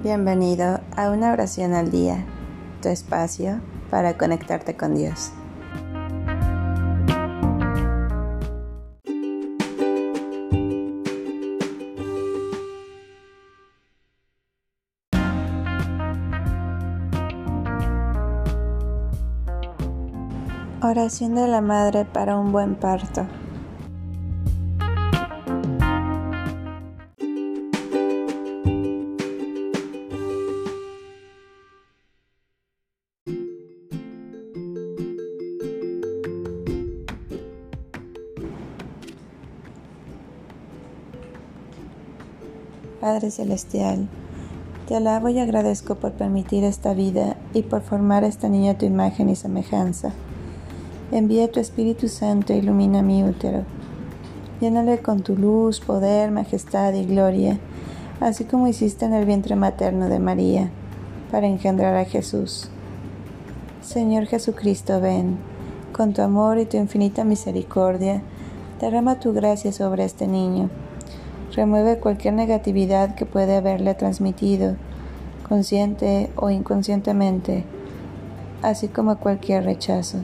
Bienvenido a una oración al día, tu espacio para conectarte con Dios. Oración de la Madre para un buen parto. Padre Celestial, te alabo y agradezco por permitir esta vida y por formar a esta niña a tu imagen y semejanza. Envía tu Espíritu Santo e ilumina mi útero. Llénale con tu luz, poder, majestad y gloria, así como hiciste en el vientre materno de María, para engendrar a Jesús. Señor Jesucristo, ven, con tu amor y tu infinita misericordia, derrama tu gracia sobre este niño Remueve cualquier negatividad que puede haberle transmitido, consciente o inconscientemente, así como cualquier rechazo.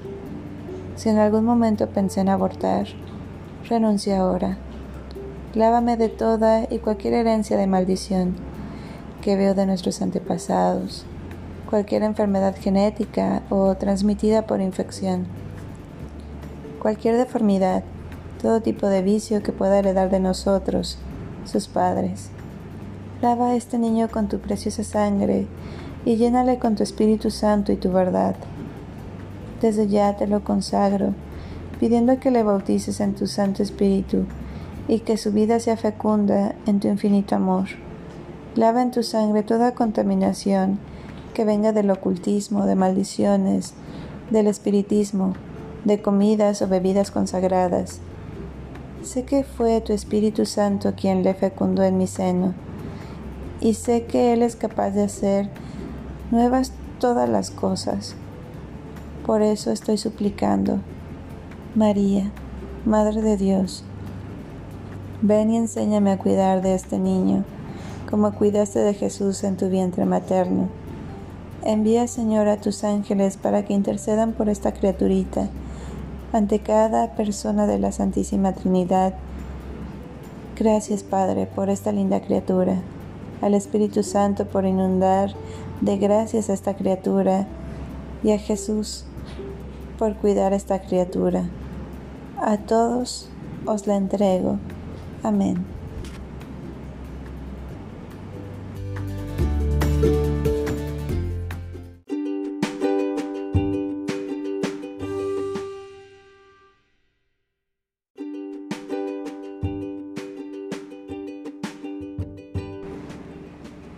Si en algún momento pensé en abortar, renuncia ahora. Lávame de toda y cualquier herencia de maldición que veo de nuestros antepasados, cualquier enfermedad genética o transmitida por infección, cualquier deformidad, todo tipo de vicio que pueda heredar de nosotros sus padres. Lava a este niño con tu preciosa sangre y llénale con tu Espíritu Santo y tu verdad. Desde ya te lo consagro, pidiendo que le bautices en tu Santo Espíritu y que su vida sea fecunda en tu infinito amor. Lava en tu sangre toda contaminación que venga del ocultismo, de maldiciones, del espiritismo, de comidas o bebidas consagradas Sé que fue tu Espíritu Santo quien le fecundó en mi seno, y sé que Él es capaz de hacer nuevas todas las cosas. Por eso estoy suplicando, María, Madre de Dios, ven y enséñame a cuidar de este niño, como cuidaste de Jesús en tu vientre materno. Envía, Señor, a tus ángeles para que intercedan por esta criaturita ante cada persona de la Santísima Trinidad. Gracias, Padre, por esta linda criatura, al Espíritu Santo por inundar de gracias a esta criatura y a Jesús por cuidar a esta criatura. A todos os la entrego. Amén.